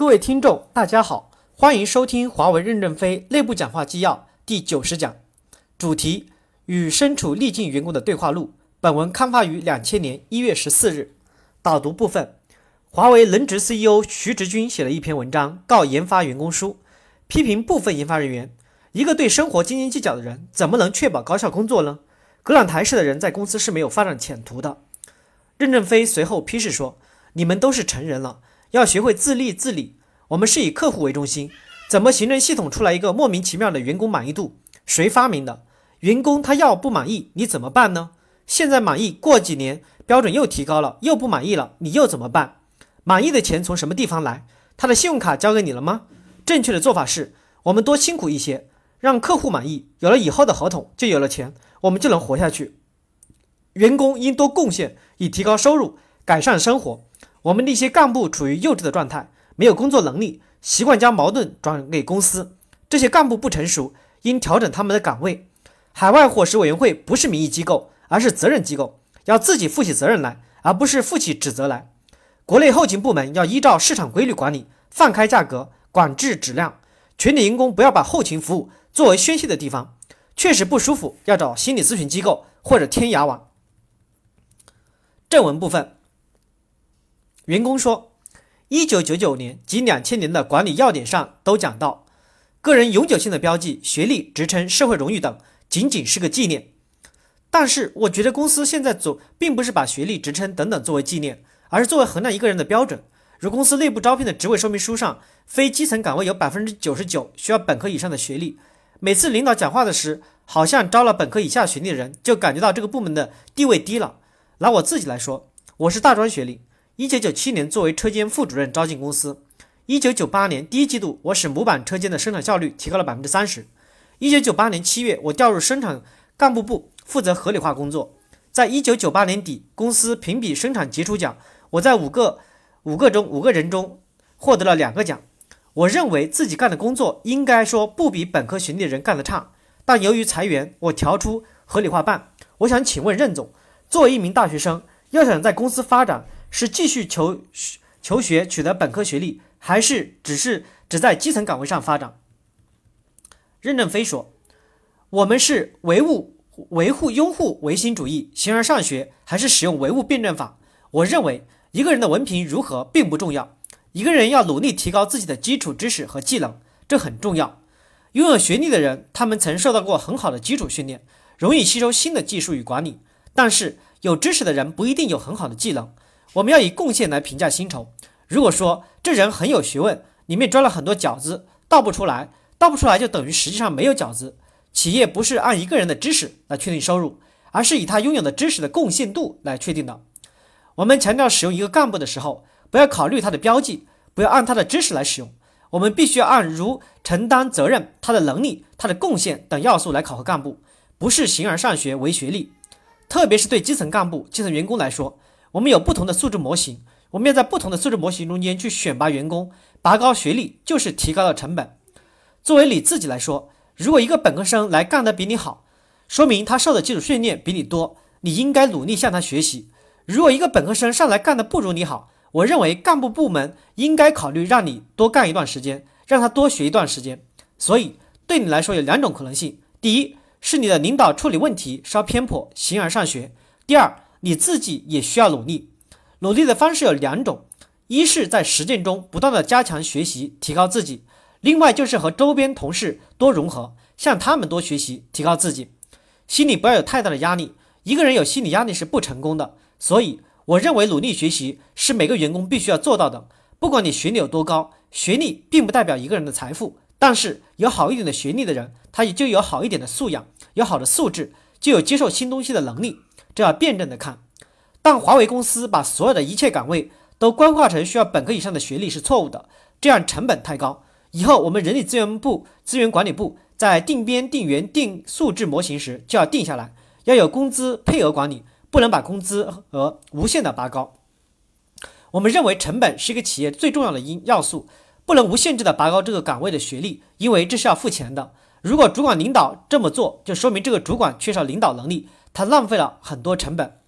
各位听众，大家好，欢迎收听华为任正非内部讲话纪要第九十讲，主题与身处逆境员工的对话录。本文刊发于两千年一月十四日。导读部分：华为轮值 CEO 徐直军写了一篇文章，告研发员工书，批评部分研发人员。一个对生活斤斤计较的人，怎么能确保高效工作呢？格朗台式的人在公司是没有发展前途的。任正非随后批示说：“你们都是成人了。”要学会自立自理。我们是以客户为中心，怎么形成系统出来一个莫名其妙的员工满意度？谁发明的？员工他要不满意，你怎么办呢？现在满意，过几年标准又提高了，又不满意了，你又怎么办？满意的钱从什么地方来？他的信用卡交给你了吗？正确的做法是，我们多辛苦一些，让客户满意，有了以后的合同，就有了钱，我们就能活下去。员工应多贡献，以提高收入，改善生活。我们的一些干部处于幼稚的状态，没有工作能力，习惯将矛盾转给公司。这些干部不成熟，应调整他们的岗位。海外伙食委员会不是民意机构，而是责任机构，要自己负起责任来，而不是负起指责来。国内后勤部门要依照市场规律管理，放开价格，管制质量。全体员工不要把后勤服务作为宣泄的地方，确实不舒服，要找心理咨询机构或者天涯网。正文部分。员工说，一九九九年及两千年的管理要点上都讲到，个人永久性的标记、学历、职称、社会荣誉等，仅仅是个纪念。但是，我觉得公司现在总并不是把学历、职称等等作为纪念，而是作为衡量一个人的标准。如公司内部招聘的职位说明书上，非基层岗位有百分之九十九需要本科以上的学历。每次领导讲话的时，好像招了本科以下学历的人，就感觉到这个部门的地位低了。拿我自己来说，我是大专学历。一九九七年，作为车间副主任招进公司。一九九八年第一季度，我使模板车间的生产效率提高了百分之三十。一九九八年七月，我调入生产干部部，负责合理化工作。在一九九八年底，公司评比生产杰出奖，我在五个五个中五个人中获得了两个奖。我认为自己干的工作应该说不比本科学历的人干得差，但由于裁员，我调出合理化办。我想请问任总，作为一名大学生，要想在公司发展，是继续求求学取得本科学历，还是只是只在基层岗位上发展？任正非说：“我们是唯物维护拥护唯心主义，形而上学，还是使用唯物辩证法？我认为一个人的文凭如何并不重要，一个人要努力提高自己的基础知识和技能，这很重要。拥有学历的人，他们曾受到过很好的基础训练，容易吸收新的技术与管理。但是有知识的人不一定有很好的技能。”我们要以贡献来评价薪酬。如果说这人很有学问，里面装了很多饺子，倒不出来，倒不出来就等于实际上没有饺子。企业不是按一个人的知识来确定收入，而是以他拥有的知识的贡献度来确定的。我们强调使用一个干部的时候，不要考虑他的标记，不要按他的知识来使用，我们必须要按如承担责任、他的能力、他的贡献等要素来考核干部，不是形而上学为学历。特别是对基层干部、基层员工来说。我们有不同的素质模型，我们要在不同的素质模型中间去选拔员工，拔高学历就是提高了成本。作为你自己来说，如果一个本科生来干得比你好，说明他受的基础训练比你多，你应该努力向他学习。如果一个本科生上来干得不如你好，我认为干部部门应该考虑让你多干一段时间，让他多学一段时间。所以对你来说有两种可能性：第一是你的领导处理问题稍偏颇，形而上学；第二。你自己也需要努力，努力的方式有两种：一是在实践中不断的加强学习，提高自己；另外就是和周边同事多融合，向他们多学习，提高自己。心里不要有太大的压力，一个人有心理压力是不成功的。所以，我认为努力学习是每个员工必须要做到的。不管你学历有多高，学历并不代表一个人的财富，但是有好一点的学历的人，他也就有好一点的素养，有好的素质，就有接受新东西的能力。这要辩证的看，但华为公司把所有的一切岗位都官化成需要本科以上的学历是错误的，这样成本太高。以后我们人力资源部、资源管理部在定编、定员、定素质模型时，就要定下来，要有工资配额管理，不能把工资额无限的拔高。我们认为成本是一个企业最重要的因要素，不能无限制的拔高这个岗位的学历，因为这是要付钱的。如果主管领导这么做，就说明这个主管缺少领导能力。他浪费了很多成本。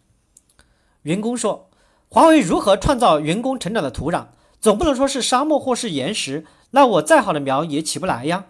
员工说：“华为如何创造员工成长的土壤？总不能说是沙漠或是岩石，那我再好的苗也起不来呀。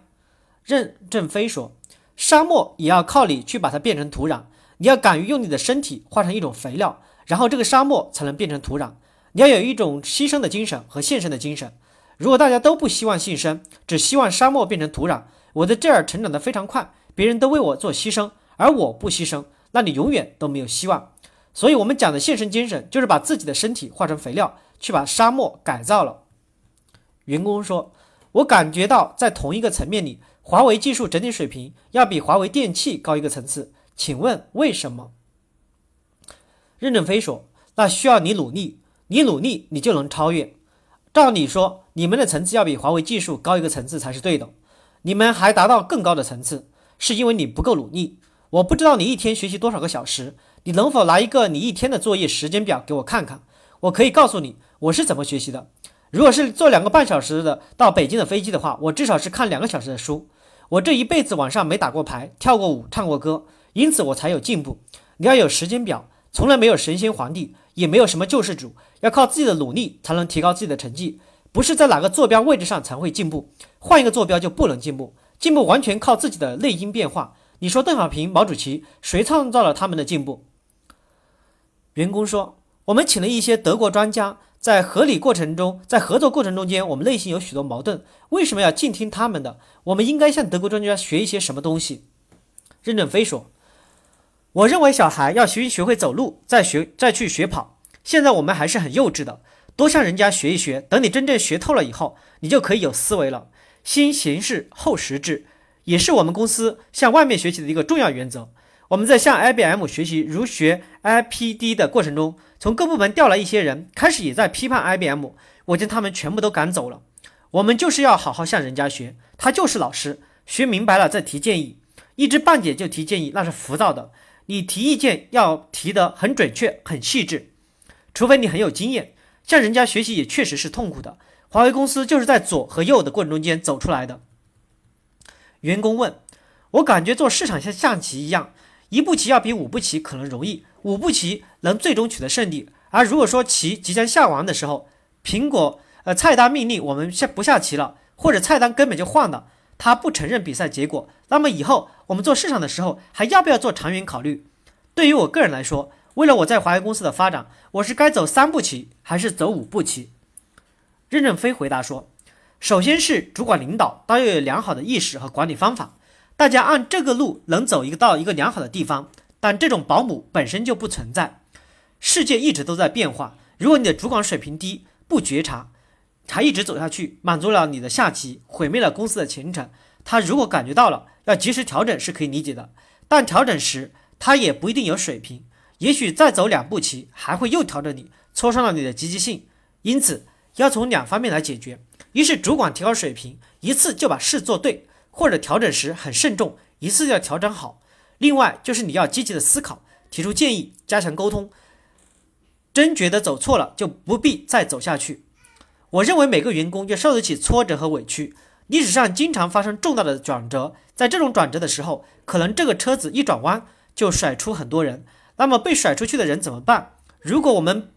任正非说：“沙漠也要靠你去把它变成土壤，你要敢于用你的身体化成一种肥料，然后这个沙漠才能变成土壤。你要有一种牺牲的精神和献身的精神。如果大家都不希望献身，只希望沙漠变成土壤，我在这儿成长得非常快，别人都为我做牺牲，而我不牺牲，那你永远都没有希望。所以，我们讲的献身精神，就是把自己的身体化成肥料，去把沙漠改造了。”员工说：“我感觉到在同一个层面里。”华为技术整体水平要比华为电器高一个层次，请问为什么？任正非说：“那需要你努力，你努力你就能超越。照理说，你们的层次要比华为技术高一个层次才是对的。你们还达到更高的层次，是因为你不够努力。我不知道你一天学习多少个小时，你能否拿一个你一天的作业时间表给我看看？我可以告诉你我是怎么学习的。如果是坐两个半小时的到北京的飞机的话，我至少是看两个小时的书。”我这一辈子晚上没打过牌、跳过舞、唱过歌，因此我才有进步。你要有时间表，从来没有神仙皇帝，也没有什么救世主，要靠自己的努力才能提高自己的成绩，不是在哪个坐标位置上才会进步，换一个坐标就不能进步。进步完全靠自己的内因变化。你说邓小平、毛主席谁创造了他们的进步？员工说，我们请了一些德国专家。在合理过程中，在合作过程中间，我们内心有许多矛盾，为什么要静听他们的？我们应该向德国专家学一些什么东西？任正非说：“我认为小孩要学学会走路，再学再去学跑。现在我们还是很幼稚的，多向人家学一学。等你真正学透了以后，你就可以有思维了。先形式后实质，也是我们公司向外面学习的一个重要原则。我们在向 IBM 学习如学 IPD 的过程中。”从各部门调来一些人，开始也在批判 IBM，我将他们全部都赶走了。我们就是要好好向人家学，他就是老师，学明白了再提建议，一知半解就提建议那是浮躁的。你提意见要提得很准确、很细致，除非你很有经验。向人家学习也确实是痛苦的。华为公司就是在左和右的过程中间走出来的。员工问我，感觉做市场像象棋一样，一步棋要比五步棋可能容易。五步棋能最终取得胜利，而如果说棋即将下完的时候，苹果呃菜单命令我们下不下棋了，或者菜单根本就换了，他不承认比赛结果，那么以后我们做市场的时候还要不要做长远考虑？对于我个人来说，为了我在华为公司的发展，我是该走三步棋还是走五步棋？任正非回答说：首先是主管领导都要有良好的意识和管理方法，大家按这个路能走一个到一个良好的地方。但这种保姆本身就不存在，世界一直都在变化。如果你的主管水平低，不觉察，还一直走下去，满足了你的下级，毁灭了公司的前程。他如果感觉到了，要及时调整是可以理解的。但调整时，他也不一定有水平，也许再走两步棋，还会又调整你，挫伤了你的积极性。因此，要从两方面来解决：于是主管提高水平，一次就把事做对；或者调整时很慎重，一次要调整好。另外就是你要积极的思考，提出建议，加强沟通。真觉得走错了，就不必再走下去。我认为每个员工要受得起挫折和委屈。历史上经常发生重大的转折，在这种转折的时候，可能这个车子一转弯就甩出很多人。那么被甩出去的人怎么办？如果我们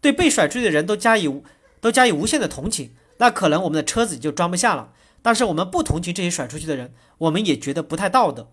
对被甩出去的人都加以都加以无限的同情，那可能我们的车子就装不下了。但是我们不同情这些甩出去的人，我们也觉得不太道德。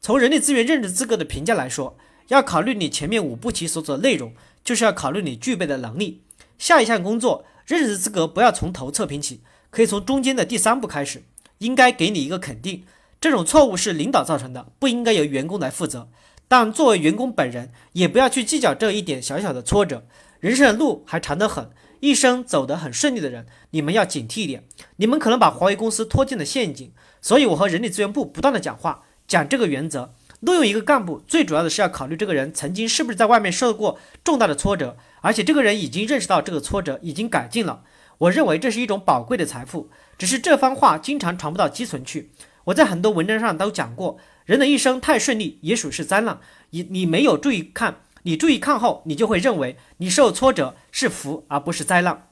从人力资源任职资格的评价来说，要考虑你前面五步棋所走的内容，就是要考虑你具备的能力。下一项工作任职资格不要从头测评起，可以从中间的第三步开始。应该给你一个肯定，这种错误是领导造成的，不应该由员工来负责。但作为员工本人，也不要去计较这一点小小的挫折。人生的路还长得很，一生走得很顺利的人，你们要警惕一点。你们可能把华为公司拖进了陷阱，所以我和人力资源部不断的讲话。讲这个原则，录用一个干部，最主要的是要考虑这个人曾经是不是在外面受过重大的挫折，而且这个人已经认识到这个挫折，已经改进了。我认为这是一种宝贵的财富。只是这番话经常传不到基层去。我在很多文章上都讲过，人的一生太顺利，也属是灾难。你你没有注意看，你注意看后，你就会认为你受挫折是福而不是灾难。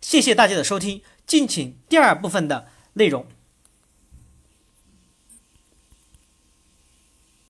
谢谢大家的收听，敬请第二部分的内容。